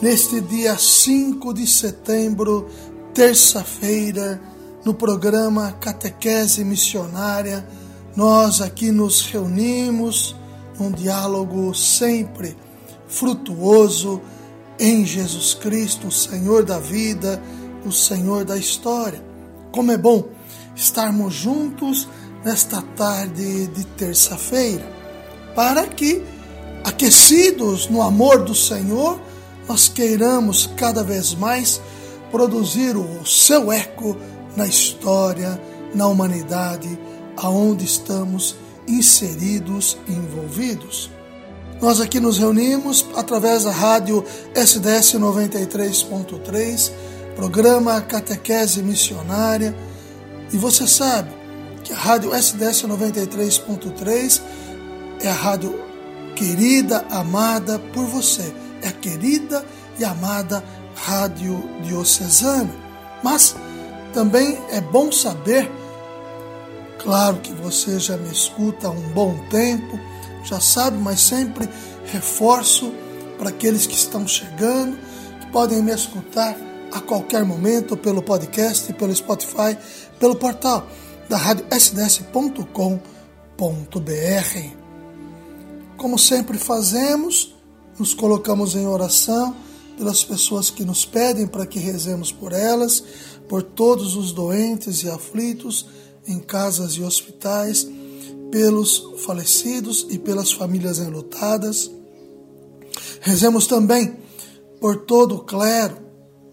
Neste dia 5 de setembro, terça-feira, no programa Catequese Missionária, nós aqui nos reunimos num diálogo sempre frutuoso em Jesus Cristo, o Senhor da vida, o Senhor da história. Como é bom estarmos juntos nesta tarde de terça-feira, para que aquecidos no amor do Senhor, nós queiramos cada vez mais produzir o seu eco na história, na humanidade, aonde estamos inseridos e envolvidos. Nós aqui nos reunimos através da rádio SDS 93.3, programa Catequese Missionária, e você sabe que a rádio SDS 93.3 é a rádio querida, amada por você. É a querida e amada Rádio Diocesana. Mas também é bom saber, claro que você já me escuta há um bom tempo, já sabe, mas sempre reforço para aqueles que estão chegando, que podem me escutar a qualquer momento pelo podcast, pelo Spotify, pelo portal da rádio sds.com.br. Como sempre fazemos, nos colocamos em oração pelas pessoas que nos pedem para que rezemos por elas, por todos os doentes e aflitos em casas e hospitais, pelos falecidos e pelas famílias enlutadas. Rezemos também por todo o clero,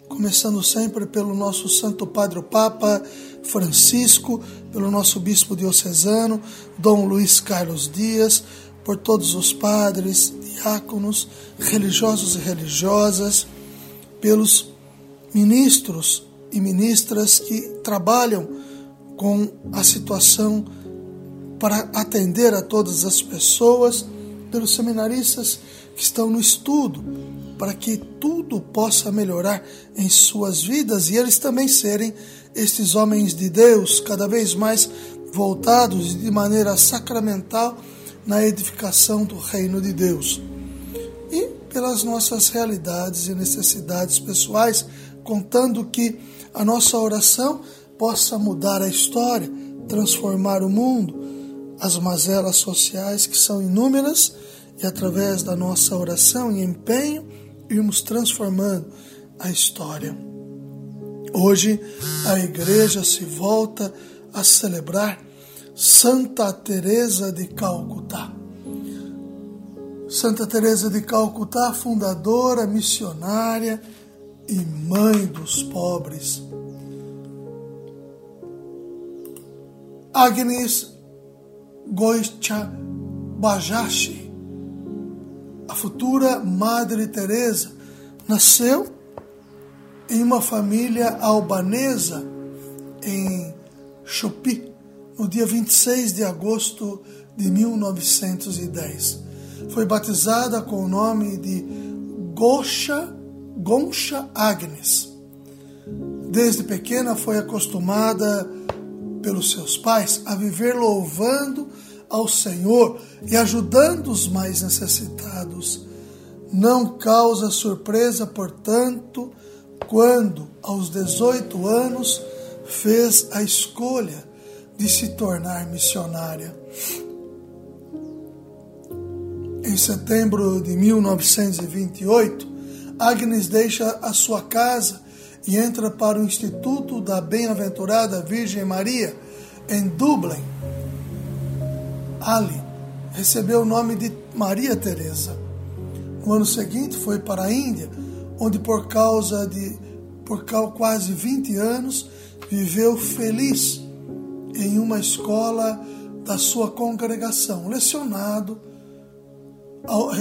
começando sempre pelo nosso Santo Padre o Papa Francisco, pelo nosso Bispo Diocesano, Dom Luiz Carlos Dias, por todos os padres, diáconos, religiosos e religiosas, pelos ministros e ministras que trabalham com a situação para atender a todas as pessoas, pelos seminaristas que estão no estudo, para que tudo possa melhorar em suas vidas e eles também serem estes homens de Deus cada vez mais voltados de maneira sacramental na edificação do reino de Deus. E pelas nossas realidades e necessidades pessoais, contando que a nossa oração possa mudar a história, transformar o mundo, as mazelas sociais que são inúmeras e através da nossa oração e empenho irmos transformando a história. Hoje a igreja se volta a celebrar Santa Teresa de Calcutá. Santa Teresa de Calcutá, fundadora, missionária e mãe dos pobres. Agnes Goicha Bajashi, a futura Madre Teresa, nasceu em uma família albanesa em Chupi, no dia 26 de agosto de 1910. Foi batizada com o nome de Gosha, Goncha Agnes. Desde pequena foi acostumada pelos seus pais a viver louvando ao Senhor e ajudando os mais necessitados. Não causa surpresa, portanto, quando, aos 18 anos, fez a escolha de se tornar missionária. Em setembro de 1928, Agnes deixa a sua casa e entra para o Instituto da Bem-aventurada Virgem Maria, em Dublin. Ali recebeu o nome de Maria Teresa. No ano seguinte foi para a Índia, onde por causa de por quase 20 anos viveu feliz em uma escola da sua congregação, lecionado,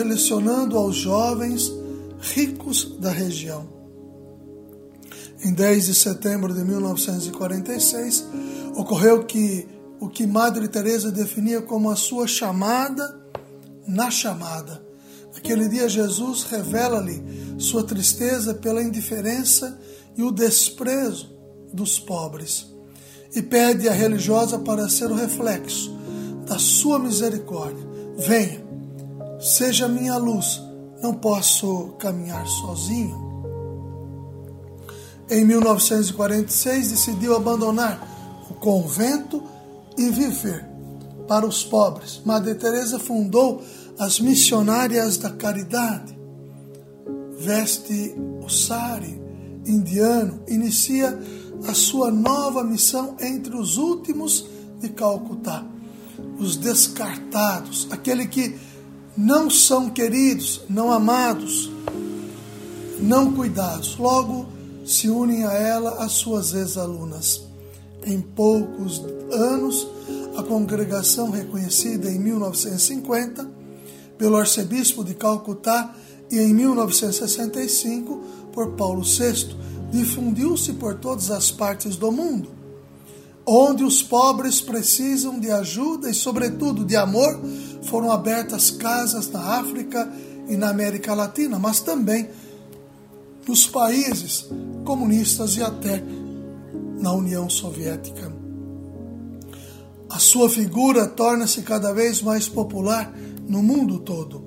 lecionando aos jovens ricos da região. Em 10 de setembro de 1946, ocorreu que o que Madre Teresa definia como a sua chamada na chamada. Naquele dia Jesus revela-lhe sua tristeza pela indiferença e o desprezo dos pobres e pede à religiosa para ser o reflexo da sua misericórdia. Venha, seja minha luz, não posso caminhar sozinho. Em 1946 decidiu abandonar o convento e viver para os pobres. Madre Teresa fundou as missionárias da caridade. Veste o sari indiano, inicia a sua nova missão entre os últimos de Calcutá, os descartados, aquele que não são queridos, não amados, não cuidados. Logo se unem a ela as suas ex-alunas. Em poucos anos, a congregação, reconhecida em 1950 pelo arcebispo de Calcutá e em 1965 por Paulo VI, difundiu-se por todas as partes do mundo. Onde os pobres precisam de ajuda e, sobretudo, de amor, foram abertas casas na África e na América Latina, mas também nos países comunistas e até na União Soviética. A sua figura torna-se cada vez mais popular no mundo todo.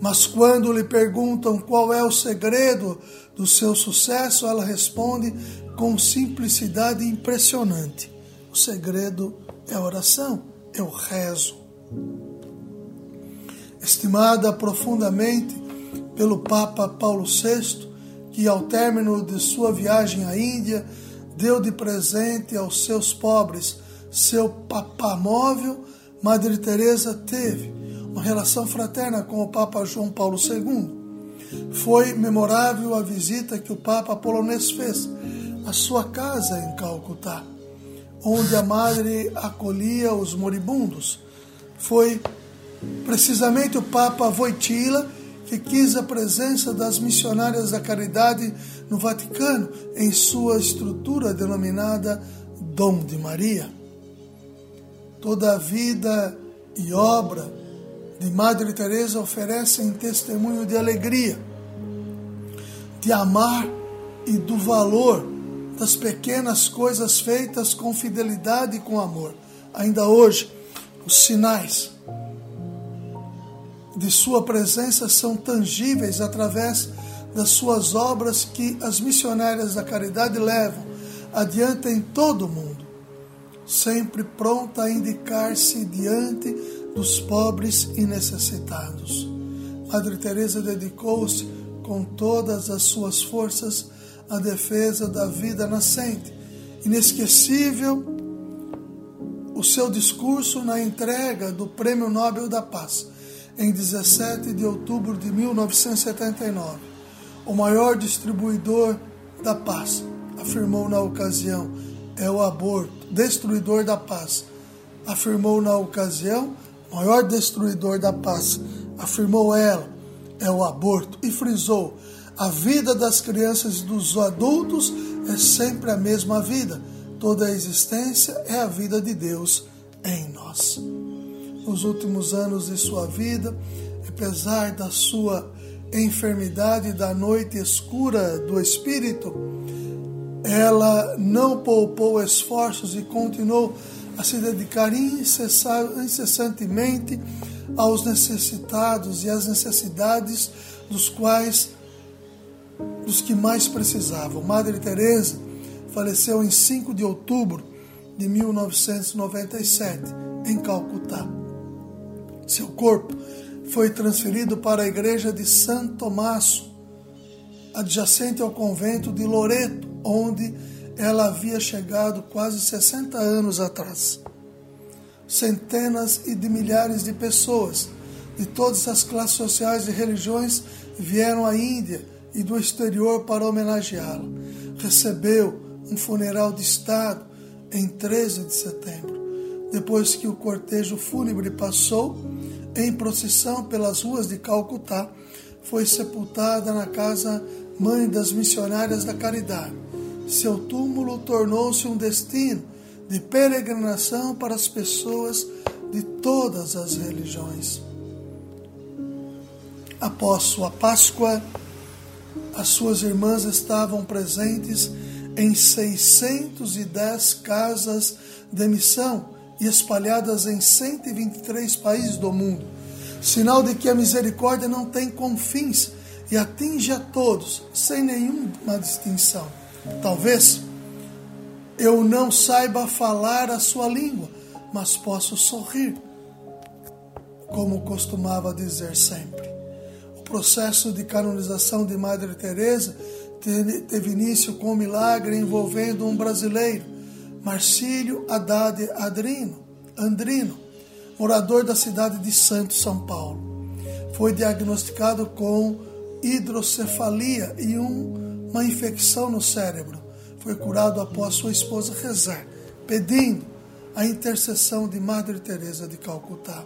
Mas quando lhe perguntam qual é o segredo do seu sucesso, ela responde com simplicidade impressionante: o segredo é oração, o rezo. Estimada profundamente pelo Papa Paulo VI, que ao término de sua viagem à Índia deu de presente aos seus pobres seu papamóvel, Madre Teresa teve uma relação fraterna com o Papa João Paulo II. Foi memorável a visita que o Papa polonês fez à sua casa em Calcutá, onde a Madre acolhia os moribundos. Foi precisamente o Papa Wojtyla que quis a presença das missionárias da caridade no Vaticano em sua estrutura denominada Dom de Maria. Toda a vida e obra de Madre Teresa oferecem testemunho de alegria, de amar e do valor das pequenas coisas feitas com fidelidade e com amor. Ainda hoje, os sinais de sua presença são tangíveis através das suas obras que as missionárias da caridade levam adiante em todo o mundo, sempre pronta a indicar-se diante dos pobres e necessitados. Madre Teresa dedicou-se com todas as suas forças à defesa da vida nascente. Inesquecível o seu discurso na entrega do Prêmio Nobel da Paz, em 17 de outubro de 1979. O maior distribuidor da paz, afirmou na ocasião, é o aborto, destruidor da paz. Afirmou na ocasião maior destruidor da paz, afirmou ela, é o aborto e frisou: a vida das crianças e dos adultos é sempre a mesma vida. Toda a existência é a vida de Deus em nós. Nos últimos anos de sua vida, apesar da sua enfermidade da noite escura do espírito, ela não poupou esforços e continuou a se dedicar incessantemente aos necessitados e às necessidades dos quais dos que mais precisavam. Madre Teresa faleceu em 5 de outubro de 1997 em Calcutá. Seu corpo foi transferido para a igreja de Santo Tomaso, adjacente ao convento de Loreto, onde ela havia chegado quase 60 anos atrás. Centenas e de milhares de pessoas de todas as classes sociais e religiões vieram à Índia e do exterior para homenageá-la. Recebeu um funeral de Estado em 13 de setembro. Depois que o cortejo fúnebre passou, em procissão pelas ruas de Calcutá, foi sepultada na casa Mãe das Missionárias da Caridade seu túmulo tornou-se um destino de peregrinação para as pessoas de todas as religiões. Após sua Páscoa, as suas irmãs estavam presentes em 610 casas de missão e espalhadas em 123 países do mundo, sinal de que a misericórdia não tem confins e atinge a todos, sem nenhuma distinção. Talvez eu não saiba falar a sua língua, mas posso sorrir, como costumava dizer sempre. O processo de canonização de Madre Teresa teve início com um milagre envolvendo um brasileiro, Marcílio Haddad Adrino, Andrino, morador da cidade de Santos, São Paulo. Foi diagnosticado com hidrocefalia e um, uma infecção no cérebro. Foi curado após sua esposa rezar, pedindo a intercessão de Madre Teresa de Calcutá.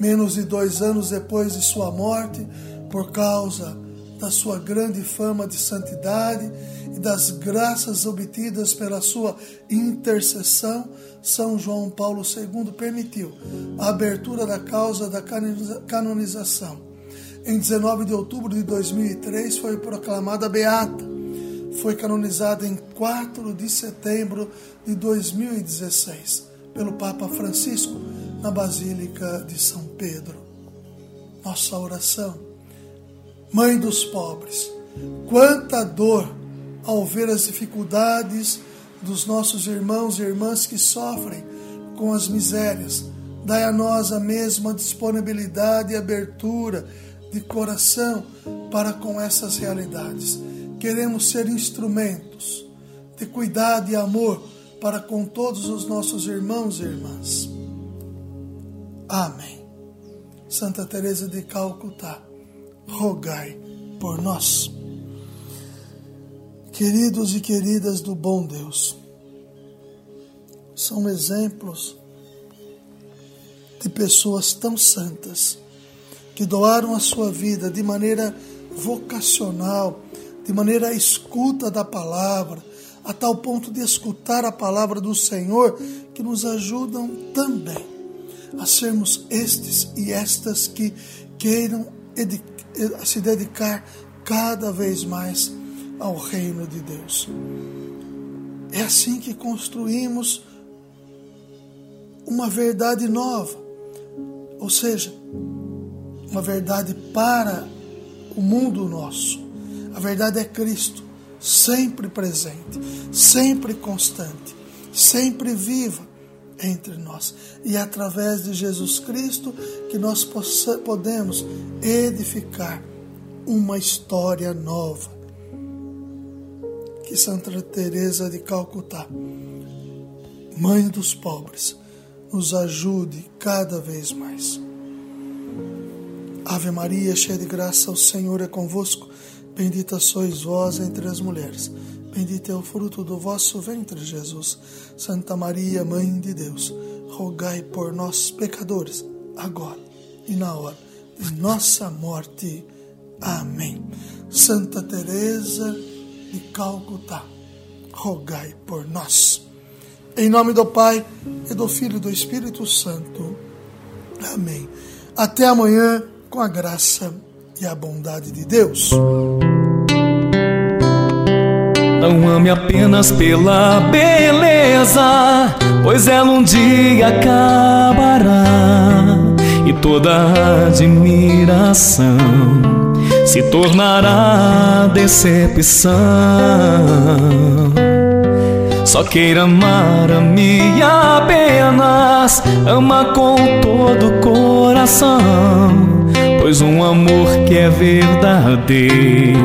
Menos de dois anos depois de sua morte, por causa da sua grande fama de santidade e das graças obtidas pela sua intercessão, São João Paulo II permitiu a abertura da causa da canonização. Em 19 de outubro de 2003 foi proclamada beata. Foi canonizada em 4 de setembro de 2016 pelo Papa Francisco na Basílica de São Pedro. Nossa oração Mãe dos pobres, quanta dor ao ver as dificuldades dos nossos irmãos e irmãs que sofrem com as misérias. Dai a nós a mesma disponibilidade e abertura de coração para com essas realidades. Queremos ser instrumentos de cuidado e amor para com todos os nossos irmãos e irmãs. Amém. Santa Teresa de Calcutá rogai por nós. Queridos e queridas do bom Deus, são exemplos de pessoas tão santas que doaram a sua vida de maneira vocacional, de maneira escuta da palavra, a tal ponto de escutar a palavra do Senhor, que nos ajudam também a sermos estes e estas que queiram a se dedicar cada vez mais ao reino de Deus. É assim que construímos uma verdade nova, ou seja, uma verdade para o mundo nosso. A verdade é Cristo, sempre presente, sempre constante, sempre viva entre nós. E é através de Jesus Cristo que nós podemos edificar uma história nova. Que Santa Teresa de Calcutá, mãe dos pobres, nos ajude cada vez mais. Ave Maria, cheia de graça, o Senhor é convosco. Bendita sois vós entre as mulheres Bendito é o fruto do vosso ventre, Jesus. Santa Maria, Mãe de Deus, rogai por nós, pecadores, agora e na hora de nossa morte. Amém. Santa Teresa de Calcutá, rogai por nós. Em nome do Pai e do Filho e do Espírito Santo. Amém. Até amanhã, com a graça e a bondade de Deus. Não ame apenas pela beleza, pois ela um dia acabará e toda admiração se tornará decepção. Só queira amar a mim apenas, ama com todo o coração, pois um amor que é verdadeiro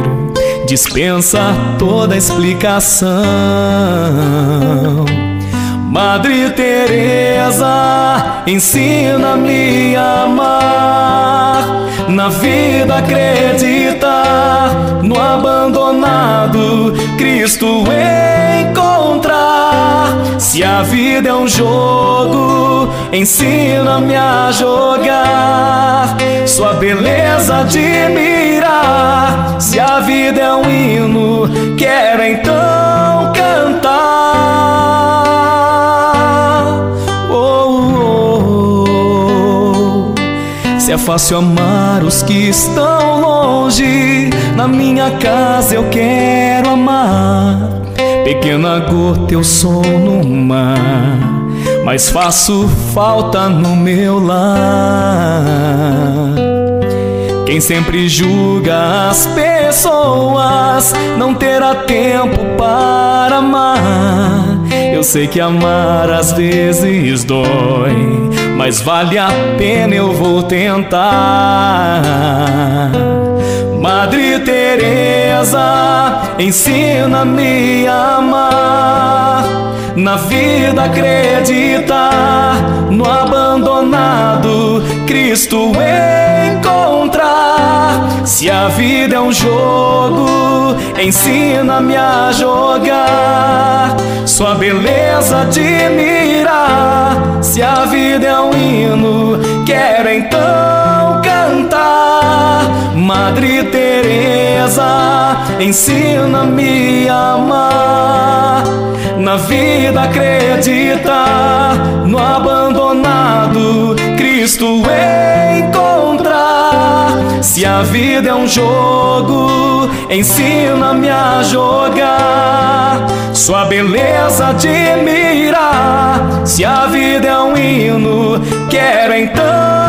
dispensa toda explicação. Madre Teresa, ensina-me a amar, na vida acreditar, no abandonado Cristo encontrar. Se a vida é um jogo, ensina-me a jogar, sua beleza admirar. Se a vida é um hino, quero então Se é fácil amar os que estão longe, na minha casa eu quero amar. Pequena gota eu sou no mar, mas faço falta no meu lar. Quem sempre julga as pessoas não terá tempo para amar. Eu sei que amar às vezes dói, mas vale a pena, eu vou tentar. Madre Teresa, ensina-me a amar. Na vida acreditar, no abandonado Cristo encontrar. Se a vida é um jogo, ensina-me a jogar. Sua beleza admirar. Se a vida é um hino, quero então cantar. Madre Teresa, ensina-me a amar. Na vida acreditar, no abandonado Cristo encontrar. Se a vida é um jogo, ensina-me a jogar. Sua beleza admirar. Se a vida é um hino, quero então